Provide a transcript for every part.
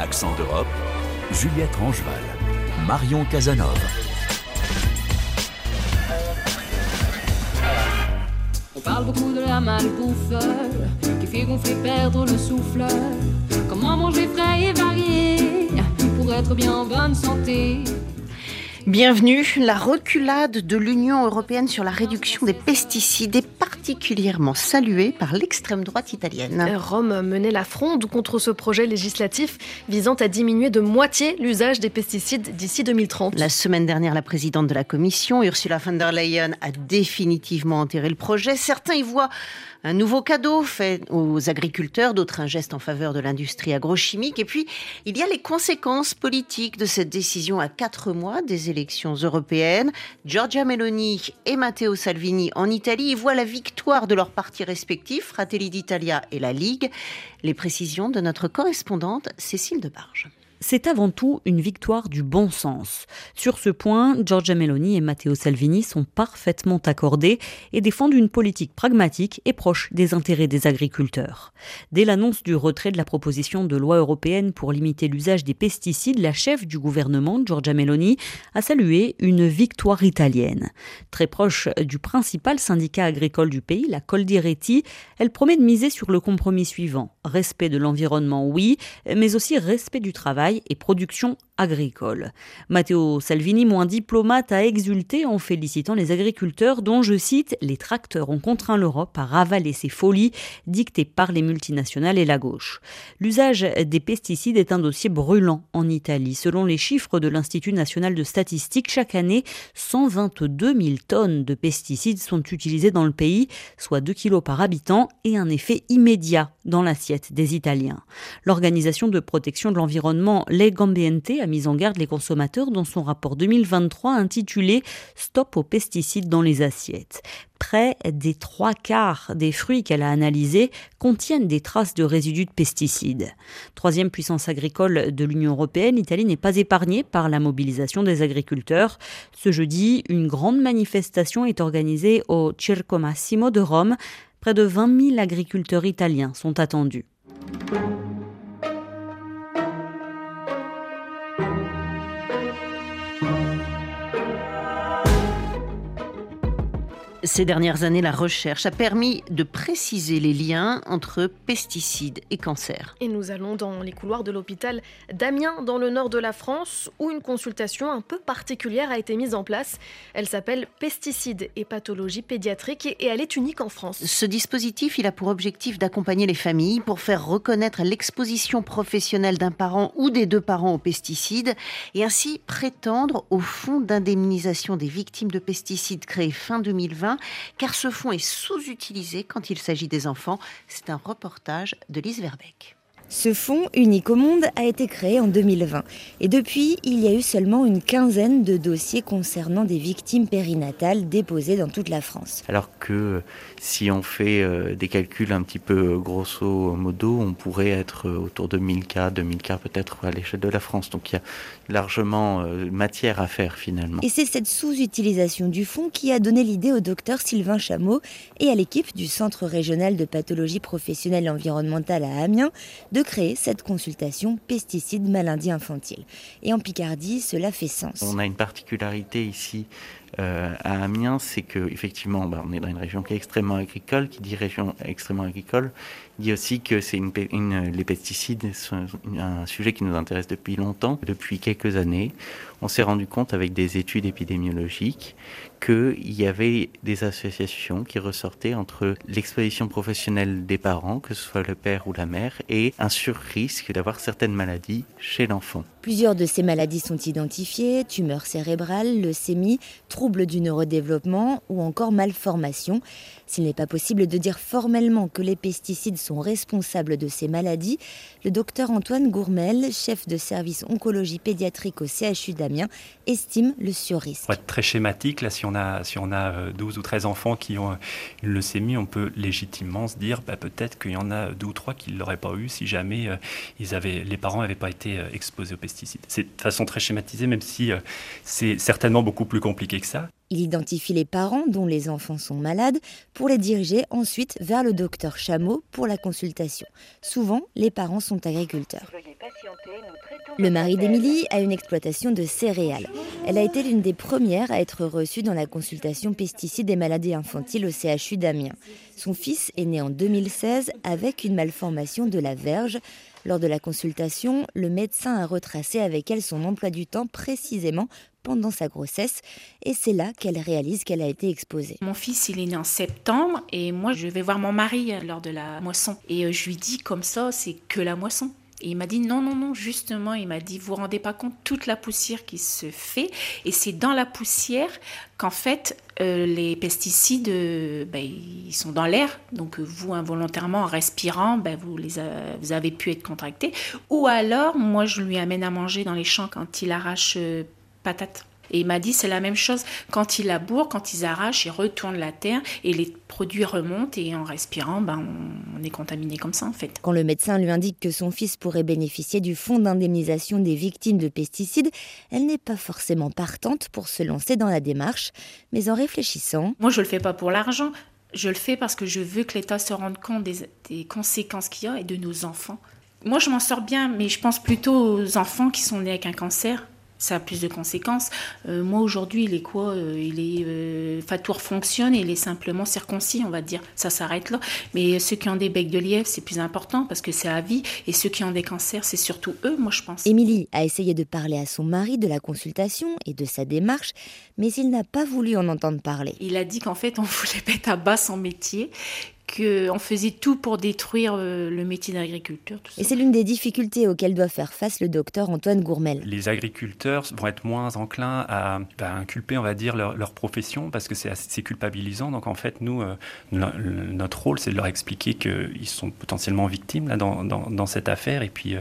Accent d'Europe, Juliette Rangeval, Marion Casanova. On parle beaucoup de la malbouffe qui fait gonfler, perdre le souffle. Comment manger frais et varié pour être bien en bonne santé. Bienvenue. La reculade de l'Union européenne sur la réduction des pesticides est particulièrement saluée par l'extrême droite italienne. Rome menait la fronde contre ce projet législatif visant à diminuer de moitié l'usage des pesticides d'ici 2030. La semaine dernière, la présidente de la Commission, Ursula von der Leyen, a définitivement enterré le projet. Certains y voient un nouveau cadeau fait aux agriculteurs, d'autres un geste en faveur de l'industrie agrochimique. Et puis, il y a les conséquences politiques de cette décision à quatre mois des élections européennes. Giorgia Meloni et Matteo Salvini en Italie y voient la victoire de leurs partis respectifs, Fratelli d'Italia et la Ligue. Les précisions de notre correspondante Cécile Debarge c'est avant tout une victoire du bon sens. Sur ce point, Giorgia Meloni et Matteo Salvini sont parfaitement accordés et défendent une politique pragmatique et proche des intérêts des agriculteurs. Dès l'annonce du retrait de la proposition de loi européenne pour limiter l'usage des pesticides, la chef du gouvernement, Giorgia Meloni, a salué une victoire italienne. Très proche du principal syndicat agricole du pays, la Coldiretti, elle promet de miser sur le compromis suivant. Respect de l'environnement, oui, mais aussi respect du travail et production agricole. Matteo Salvini, moins diplomate, a exulté en félicitant les agriculteurs dont, je cite, les tracteurs ont contraint l'Europe à ravaler ces folies dictées par les multinationales et la gauche. L'usage des pesticides est un dossier brûlant en Italie. Selon les chiffres de l'Institut national de statistique, chaque année, 122 000 tonnes de pesticides sont utilisées dans le pays, soit 2 kilos par habitant et un effet immédiat dans l'assiette des Italiens. L'Organisation de protection de l'environnement Legambiente a mis en garde les consommateurs dans son rapport 2023 intitulé Stop aux pesticides dans les assiettes. Près des trois quarts des fruits qu'elle a analysés contiennent des traces de résidus de pesticides. Troisième puissance agricole de l'Union européenne, l'Italie n'est pas épargnée par la mobilisation des agriculteurs. Ce jeudi, une grande manifestation est organisée au Circo Massimo de Rome. Près de 20 000 agriculteurs italiens sont attendus. Ces dernières années, la recherche a permis de préciser les liens entre pesticides et cancer. Et nous allons dans les couloirs de l'hôpital d'Amiens, dans le nord de la France, où une consultation un peu particulière a été mise en place. Elle s'appelle Pesticides et pathologies pédiatriques et elle est unique en France. Ce dispositif, il a pour objectif d'accompagner les familles pour faire reconnaître l'exposition professionnelle d'un parent ou des deux parents aux pesticides et ainsi prétendre au fonds d'indemnisation des victimes de pesticides créé fin 2020 car ce fonds est sous-utilisé quand il s'agit des enfants. C'est un reportage de Lise Verbeck. Ce fonds unique au monde a été créé en 2020 et depuis, il y a eu seulement une quinzaine de dossiers concernant des victimes périnatales déposés dans toute la France. Alors que si on fait euh, des calculs un petit peu euh, grosso modo, on pourrait être euh, autour de 1000 cas, 2000 cas peut-être à l'échelle de la France. Donc il y a largement matière à faire finalement. Et c'est cette sous-utilisation du fonds qui a donné l'idée au docteur Sylvain Chameau et à l'équipe du Centre régional de pathologie professionnelle environnementale à Amiens de créer cette consultation pesticides maladies infantiles. Et en Picardie, cela fait sens. On a une particularité ici euh, à Amiens, c'est que effectivement, bah, on est dans une région qui est extrêmement agricole. Qui dit région extrêmement agricole, dit aussi que c'est une, les pesticides sont un sujet qui nous intéresse depuis longtemps, depuis quelques années. On s'est rendu compte avec des études épidémiologiques qu'il y avait des associations qui ressortaient entre l'exposition professionnelle des parents, que ce soit le père ou la mère, et un surrisque d'avoir certaines maladies chez l'enfant. Plusieurs de ces maladies sont identifiées, tumeurs cérébrales, leucémie, troubles du neurodéveloppement ou encore malformations. S'il n'est pas possible de dire formellement que les pesticides sont responsables de ces maladies, le docteur Antoine Gourmel, chef de service oncologie pédiatrique au CHU d'Amiens, estime le surrisque. Pour être très schématique, là, si on a, si on a 12 euh, ou 13 enfants qui ont une leucémie, on peut légitimement se dire bah, peut-être qu'il y en a deux ou trois qui ne l'auraient pas eu si jamais euh, ils avaient, les parents n'avaient pas été euh, exposés aux pesticides. Pesticides. C'est de façon très schématisée, même si c'est certainement beaucoup plus compliqué que ça. Il identifie les parents dont les enfants sont malades pour les diriger ensuite vers le docteur Chameau pour la consultation. Souvent, les parents sont agriculteurs. Le mari d'Émilie a une exploitation de céréales. Elle a été l'une des premières à être reçue dans la consultation pesticides et maladies infantiles au CHU d'Amiens. Son fils est né en 2016 avec une malformation de la verge. Lors de la consultation, le médecin a retracé avec elle son emploi du temps précisément pendant sa grossesse et c'est là qu'elle réalise qu'elle a été exposée. Mon fils, il est né en septembre et moi, je vais voir mon mari lors de la moisson et euh, je lui dis comme ça, c'est que la moisson. Et il m'a dit non, non, non, justement, il m'a dit, vous vous rendez pas compte toute la poussière qui se fait. Et c'est dans la poussière qu'en fait, euh, les pesticides, ben, ils sont dans l'air. Donc vous, involontairement, en respirant, ben, vous, les vous avez pu être contracté. Ou alors, moi, je lui amène à manger dans les champs quand il arrache patates. Et il m'a dit c'est la même chose. Quand ils labourent, quand ils arrachent, ils retournent la terre et les produits remontent et en respirant, ben, on, est contaminé comme ça en fait. Quand le médecin lui indique que son fils pourrait bénéficier du fonds d'indemnisation des victimes de pesticides, elle n'est pas forcément partante pour se lancer dans la démarche, mais en réfléchissant. Moi je le fais pas pour l'argent. Je le fais parce que je veux que l'État se rende compte des, des conséquences qu'il y a et de nos enfants. Moi, je m'en sors bien, mais je pense plutôt aux enfants qui sont nés avec un cancer ça a plus de conséquences. Euh, moi aujourd'hui, il est quoi euh, Il est euh, Fatour fonctionne et il est simplement circoncis, on va dire. Ça s'arrête là. Mais ceux qui ont des becs de lièvre, c'est plus important parce que c'est à vie. Et ceux qui ont des cancers, c'est surtout eux, moi je pense. Émilie a essayé de parler à son mari de la consultation et de sa démarche, mais il n'a pas voulu en entendre parler. Il a dit qu'en fait, on voulait mettre à bas son métier, qu'on faisait tout pour détruire euh, le métier d'agriculteur. Et c'est l'une des difficultés auxquelles doit faire face le docteur Antoine Gourmel. Les agriculteurs vont être moins enclins à bah, inculper, on va dire, leur, profession parce que c'est assez culpabilisant. Donc en fait, nous, euh, notre rôle, c'est de leur expliquer qu'ils sont potentiellement victimes là, dans, dans, cette affaire et puis euh,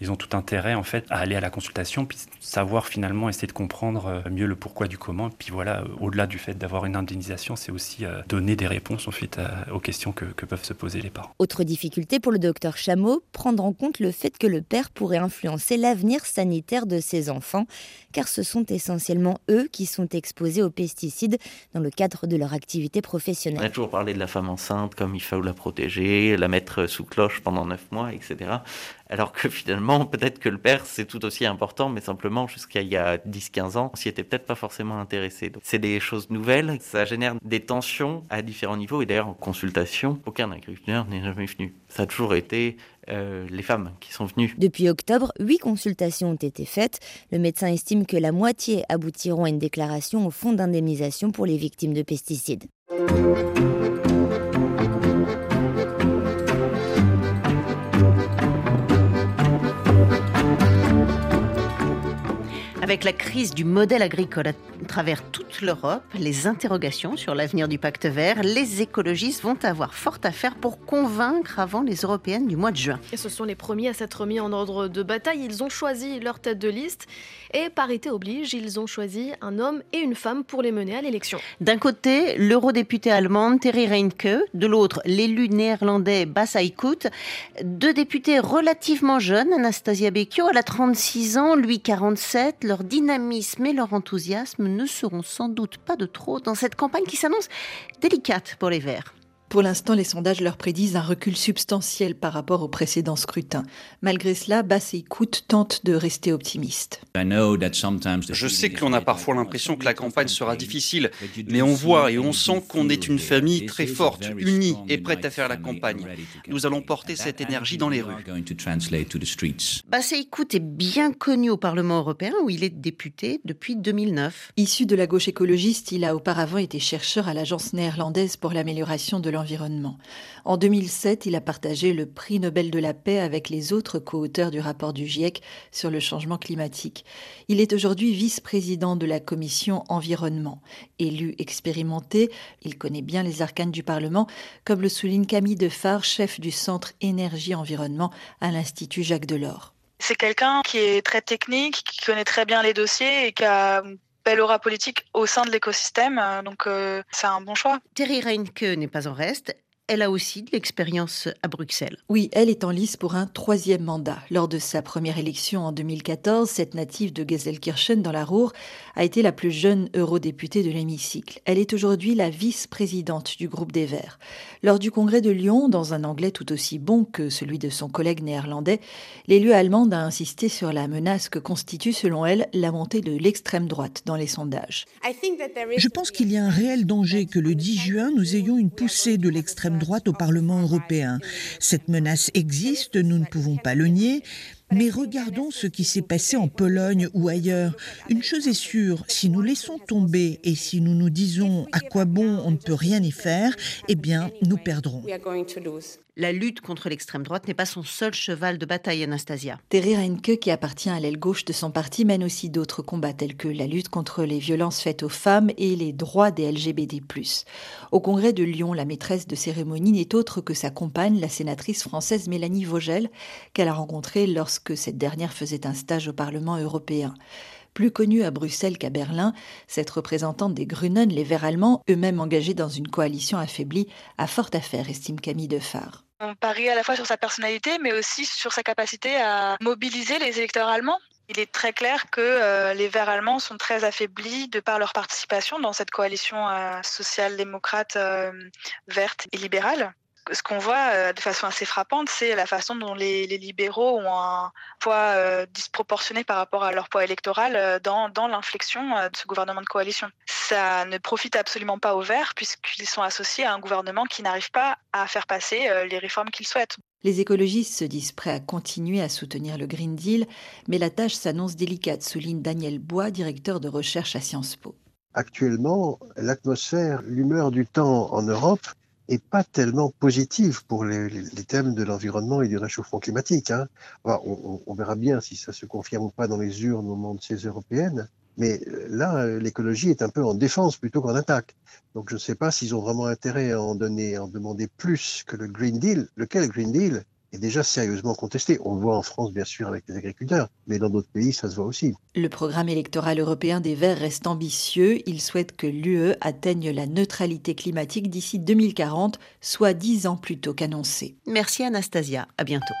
ils ont tout intérêt en fait à aller à la consultation puis savoir finalement essayer de comprendre mieux le pourquoi du comment. Puis voilà, au-delà du fait d'avoir une indemnisation, c'est aussi donner des réponses en fait aux questions que, peuvent se poser les parents. Autre difficulté pour le docteur Chameau, prendre en compte le fait que le père pourrait influencer l'avenir sanitaire de ses enfants, car ce sont essentiellement eux qui sont exposés aux pesticides dans le cadre de leur activité professionnelle. On a toujours parlé de la femme enceinte comme il faut la protéger, la mettre sous cloche pendant 9 mois, etc. Alors que finalement, peut-être que le père, c'est tout aussi important, mais simplement jusqu'à il y a 10-15 ans, on s'y était peut-être pas forcément intéressé. C'est des choses nouvelles, ça génère des tensions à différents niveaux, et d'ailleurs en consultation, aucun agriculteur n'est jamais venu. Ça a toujours été euh, les femmes qui sont venues. Depuis octobre, huit consultations ont été faites. Le médecin estime que la moitié aboutiront à une déclaration au fonds d'indemnisation pour les victimes de pesticides. Avec la crise du modèle agricole à travers toute l'Europe, les interrogations sur l'avenir du pacte vert, les écologistes vont avoir fort à faire pour convaincre avant les européennes du mois de juin. Et ce sont les premiers à s'être mis en ordre de bataille. Ils ont choisi leur tête de liste et parité oblige, ils ont choisi un homme et une femme pour les mener à l'élection. D'un côté, l'eurodéputé allemande Terry Reinke, de l'autre, l'élu néerlandais Bas Eickhout, deux députés relativement jeunes, Anastasia Becchio, elle a 36 ans, lui 47, leur dynamisme et leur enthousiasme ne seront sans doute pas de trop dans cette campagne qui s'annonce délicate pour les Verts. Pour l'instant, les sondages leur prédisent un recul substantiel par rapport au précédent scrutin. Malgré cela, Bass et Écoute tentent de rester optimistes. Je sais que l'on a parfois l'impression que la campagne sera difficile, mais on voit et on sent qu'on est une famille très forte, unie et prête à faire la campagne. Nous allons porter cette énergie dans les rues. Bass Écoute est bien connu au Parlement européen où il est député depuis 2009. Issu de la gauche écologiste, il a auparavant été chercheur à l'Agence néerlandaise pour l'amélioration de En 2007, il a partagé le prix Nobel de la paix avec les autres co-auteurs du rapport du GIEC sur le changement climatique. Il est aujourd'hui vice-président de la commission environnement. Élu expérimenté, il connaît bien les arcanes du Parlement, comme le souligne Camille Defar, chef du centre énergie-environnement à l'Institut Jacques Delors. C'est quelqu'un qui est très technique, qui connaît très bien les dossiers et qui a belle aura politique au sein de l'écosystème. Euh, donc, euh, c'est un bon choix. Terry Reinke n'est pas en reste. Elle a aussi de l'expérience à Bruxelles. Oui, elle est en lice pour un troisième mandat. Lors de sa première élection en 2014, cette native de Gelsenkirchen dans la Ruhr a été la plus jeune eurodéputée de l'hémicycle. Elle est aujourd'hui la vice-présidente du groupe des Verts. Lors du congrès de Lyon, dans un anglais tout aussi bon que celui de son collègue néerlandais, l'élu allemande a insisté sur la menace que constitue, selon elle, la montée de l'extrême droite dans les sondages. Je pense qu'il y a un réel danger que le 10 juin, nous ayons une poussée de l'extrême droite au Parlement européen. Cette menace existe, nous ne pouvons pas le nier, mais regardons ce qui s'est passé en Pologne ou ailleurs. Une chose est sûre, si nous laissons tomber et si nous nous disons à quoi bon on ne peut rien y faire, eh bien, nous perdrons. La lutte contre l'extrême droite n'est pas son seul cheval de bataille, Anastasia. Terry Reinke, qui appartient à l'aile gauche de son parti, mène aussi d'autres combats tels que la lutte contre les violences faites aux femmes et les droits des LGBT+. Au congrès de Lyon, la maîtresse de cérémonie n'est autre que sa compagne, la sénatrice française Mélanie Vogel, qu'elle a rencontrée lorsque cette dernière faisait un stage au Parlement européen. Plus connue à Bruxelles qu'à Berlin, cette représentante des Grünen, les Verts allemands, eux-mêmes engagés dans une coalition affaiblie, a fort à faire, estime Camille Defarge. On parie à la fois sur sa personnalité, mais aussi sur sa capacité à mobiliser les électeurs allemands. Il est très clair que euh, les Verts allemands sont très affaiblis de par leur participation dans cette coalition euh, social-démocrate euh, verte et libérale ce qu'on voit euh, de façon assez frappante, c'est la façon dont les, libéraux ont un poids euh, disproportionné par rapport à leur poids électoral euh, dans, dans l'inflexion de ce gouvernement de coalition. Ça ne profite absolument pas aux Verts puisqu'ils sont associés à un gouvernement qui n'arrive pas à faire passer les réformes qu'ils souhaitent. Les écologistes se disent prêts à continuer à soutenir le Green Deal, mais la tâche s'annonce délicate, souligne Daniel Bois, directeur de recherche à Sciences Po. Actuellement, l'atmosphère, l'humeur du temps en Europe est pas tellement positive pour les, thèmes de l'environnement et du réchauffement climatique. Hein. on, on, verra bien si ça se confirme ou pas dans les urnes au moment de ces européennes. Mais euh, là, l'écologie est un peu en défense plutôt qu'en attaque. Donc je ne sais pas s'ils ont vraiment intérêt à en donner, à en demander plus que le Green Deal. Lequel Green Deal? Est déjà sérieusement contesté. On le voit en France, bien sûr, avec les agriculteurs, mais dans d'autres pays, ça se voit aussi. Le programme électoral européen des Verts reste ambitieux. Il souhaite que l'UE atteigne la neutralité climatique d'ici 2040, soit dix ans plus tôt qu'annoncé. Merci Anastasia. À bientôt.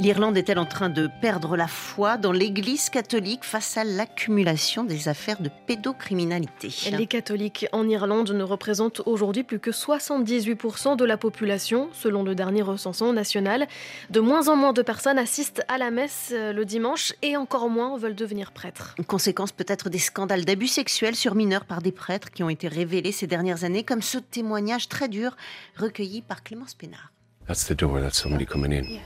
L'Irlande est-elle en train de perdre la foi dans l'Église catholique face à l'accumulation des affaires de pédocriminalité? Les catholiques en Irlande ne représentent aujourd'hui plus que 78% de la population, selon le dernier recensement national. De moins en moins de personnes assistent à la messe euh, le dimanche et encore moins veulent devenir prêtres. Une conséquence peut-être des scandales d'abus sexuels sur mineurs par des prêtres qui ont été révélés ces dernières années, comme ce témoignage très dur recueilli par Clémence Pénard. That's the door. That's somebody coming in.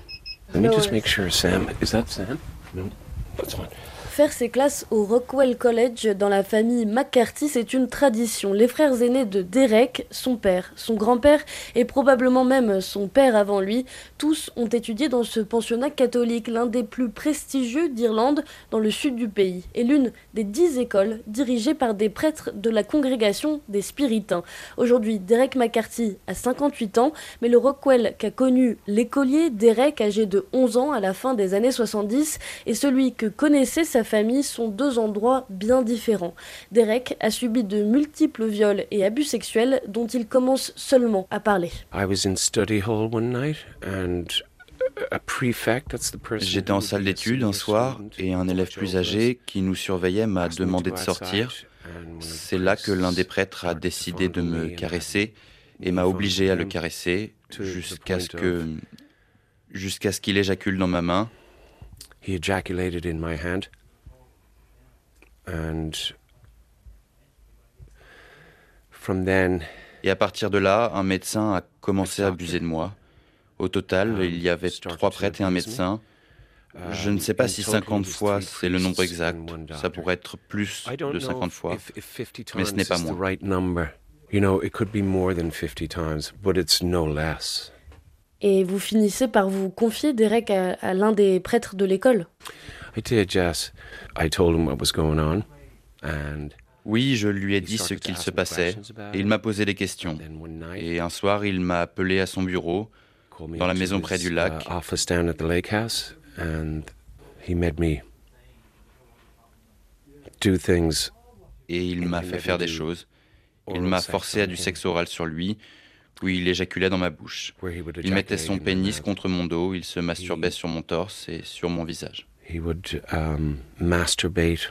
Let me just make sure, Sam. Is that Sam? No, that's fine. Faire ses classes au Rockwell College dans la famille McCarthy, c'est une tradition. Les frères aînés de Derek, son père, son grand-père et probablement même son père avant lui, tous ont étudié dans ce pensionnat catholique, l'un des plus prestigieux d'Irlande dans le sud du pays, et l'une des dix écoles dirigées par des prêtres de la congrégation des Spiritains. Aujourd'hui, Derek McCarthy a 58 ans, mais le Rockwell qu'a connu l'écolier Derek, âgé de 11 ans à la fin des années 70, est celui que connaissait sa famille sont deux endroits bien différents. Derek a subi de multiples viols et abus sexuels dont il commence seulement à parler. J'étais en salle d'études un soir et un élève plus âgé qui nous surveillait m'a demandé de sortir. C'est là que l'un des prêtres a décidé de me caresser et m'a obligé à le caresser jusqu'à ce que jusqu'à ce qu'il éjacule dans ma main. Et à partir de là, un médecin a commencé à abuser de moi. Au total, um, il y avait trois prêtres et un médecin. Je ne sais pas si 50 fois c'est le nombre exact. Ça pourrait être plus de 50 fois, mais ce n'est pas moi. Et vous finissez par vous confier, Derek, à, à l'un des prêtres de l'école oui, je lui ai dit ce qu'il se passait et il m'a posé des questions. Et un soir, il m'a appelé à son bureau dans la maison près du lac. Et il m'a fait faire des choses. Il m'a forcé à du sexe oral sur lui, puis il éjaculait dans ma bouche. Il mettait son pénis contre mon dos, il se masturbait sur mon torse et sur mon visage. He would um, masturbate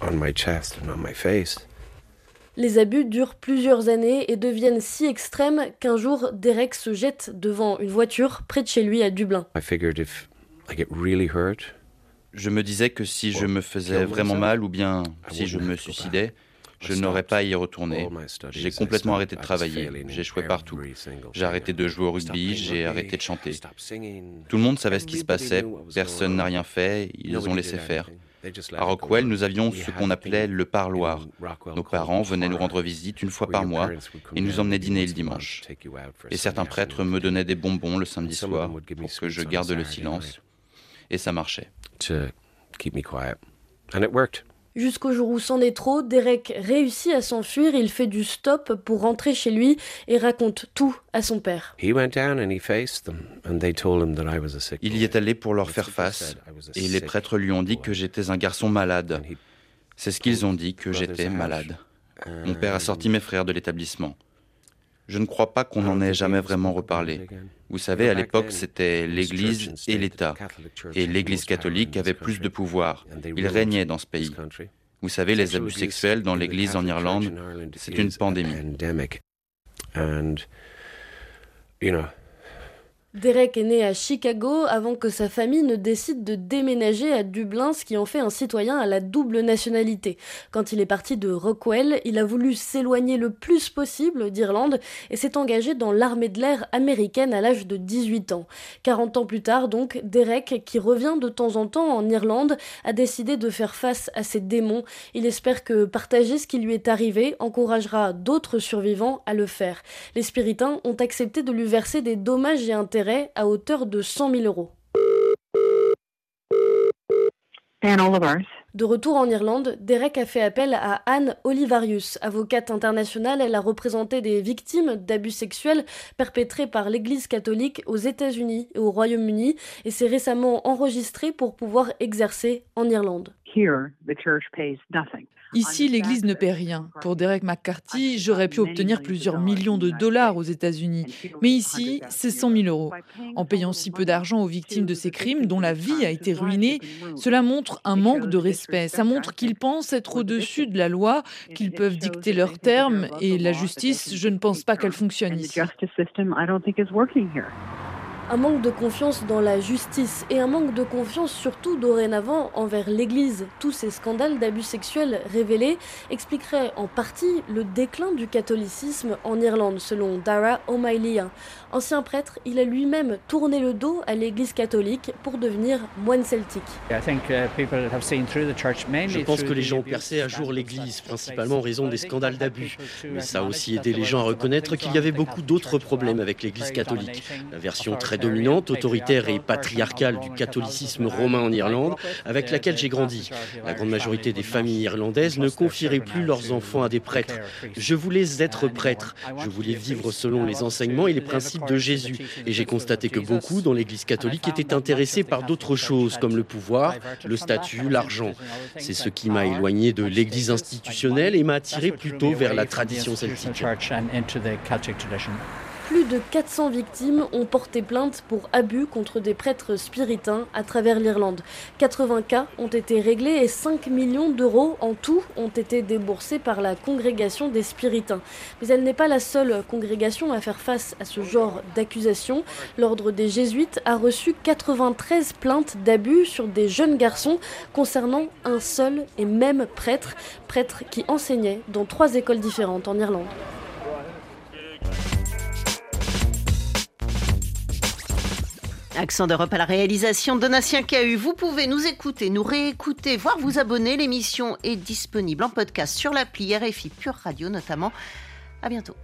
on my chest and on my face. Les abus durent plusieurs années et deviennent si extrêmes qu'un jour, Derek se jette devant une voiture près de chez lui à Dublin. Je me disais que si je me faisais vraiment mal ou bien si je me suicidais, je n'aurais pas à y retourner. J'ai complètement arrêté de travailler. J'ai échoué partout. J'ai arrêté de jouer au rugby, j'ai arrêté de chanter. Tout le monde savait ce qui se passait, personne n'a rien fait, ils ont laissé faire. À Rockwell, nous avions ce qu'on appelait le parloir. Nos parents venaient nous rendre visite une fois par mois et nous emmenaient dîner le dimanche. Et certains prêtres me donnaient des bonbons le samedi soir pour que je garde le silence. Et ça marchait. Jusqu'au jour où c'en est trop, Derek réussit à s'enfuir, il fait du stop pour rentrer chez lui et raconte tout à son père. Il y est allé pour leur faire face et les prêtres lui ont dit que j'étais un garçon malade. C'est ce qu'ils ont dit, que j'étais malade. Mon père a sorti mes frères de l'établissement. Je ne crois pas qu'on en ait jamais vraiment reparlé. Vous savez, à l'époque, c'était l'Église et l'État. Et l'Église catholique avait plus de pouvoir. Il régnait dans ce pays. Vous savez, les abus sexuels dans l'Église en Irlande, c'est une pandémie. Derek est né à Chicago avant que sa famille ne décide de déménager à Dublin, ce qui en fait un citoyen à la double nationalité. Quand il est parti de Rockwell, il a voulu s'éloigner le plus possible d'Irlande et s'est engagé dans l'armée de l'air américaine à l'âge de 18 ans. 40 ans plus tard, donc, Derek, qui revient de temps en temps en Irlande, a décidé de faire face à ses démons. Il espère que partager ce qui lui est arrivé encouragera d'autres survivants à le faire. Les spiritains ont accepté de lui verser des dommages et intérêts à hauteur de 100 000 euros. De retour en Irlande, Derek a fait appel à Anne Olivarius. Avocate internationale, elle a représenté des victimes d'abus sexuels perpétrés par l'Église catholique aux États-Unis et au Royaume-Uni et s'est récemment enregistrée pour pouvoir exercer en Irlande. Ici, l'Église ne paie rien. Pour Derek McCarthy, j'aurais pu obtenir plusieurs millions de dollars aux États-Unis. Mais ici, c'est 100 000 euros. En payant si peu d'argent aux victimes de ces crimes, dont la vie a été ruinée, cela montre un manque de respect. Ça montre qu'ils pensent être au-dessus de la loi, qu'ils peuvent dicter leurs termes. Et la justice, je ne pense pas qu'elle fonctionne ici un manque de confiance dans la justice et un manque de confiance surtout dorénavant envers l'Église. Tous ces scandales d'abus sexuels révélés expliqueraient en partie le déclin du catholicisme en Irlande, selon Dara O'Malley. Ancien prêtre, il a lui-même tourné le dos à l'Église catholique pour devenir moine celtique. Uh, Je pense que les gens ont percé à jour l'Église, principalement en raison des scandales d'abus. Mais ça a aussi aidé les gens à reconnaître qu'il y avait beaucoup d'autres problèmes avec l'Église catholique. La version très dominante, autoritaire et patriarcale du catholicisme romain en Irlande, avec laquelle j'ai grandi. La grande majorité des familles irlandaises ne confieraient plus leurs enfants à des prêtres. Je voulais être prêtre, je voulais vivre selon les enseignements et les principes de Jésus. Et j'ai constaté que beaucoup dans l'Église catholique étaient intéressés par d'autres choses, comme le pouvoir, le statut, l'argent. C'est ce qui m'a éloigné de l'Église institutionnelle et m'a attiré plutôt vers la tradition celtique. Plus de 400 victimes ont porté plainte pour abus contre des prêtres spiritains à travers l'Irlande. 80 cas ont été réglés et 5 millions d'euros en tout ont été déboursés par la congrégation des spiritains. Mais elle n'est pas la seule congrégation à faire face à ce genre d'accusation. L'ordre des jésuites a reçu 93 plaintes d'abus sur des jeunes garçons concernant un seul et même prêtre, prêtre qui enseignait dans trois écoles différentes en Irlande. Accent d'Europe à la réalisation, Donatien Cahu. Vous pouvez nous écouter, nous réécouter, voire vous abonner. L'émission est disponible en podcast sur l'appli RFI Pure Radio notamment. À bientôt.